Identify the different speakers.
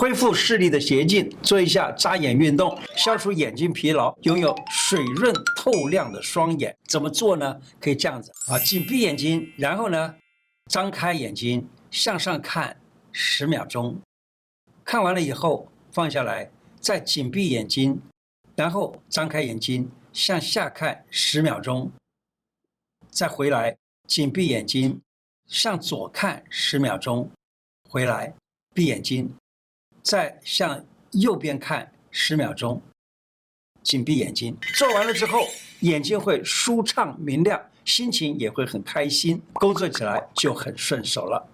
Speaker 1: 恢复视力的捷径，做一下眨眼运动，消除眼睛疲劳，拥有水润透亮的双眼。怎么做呢？可以这样子啊，紧闭眼睛，然后呢，张开眼睛向上看十秒钟，看完了以后放下来，再紧闭眼睛，然后张开眼睛向下看十秒钟，再回来紧闭眼睛向左看十秒钟，回来闭眼睛。再向右边看十秒钟，紧闭眼睛。做完了之后，眼睛会舒畅明亮，心情也会很开心，工作起来就很顺手了。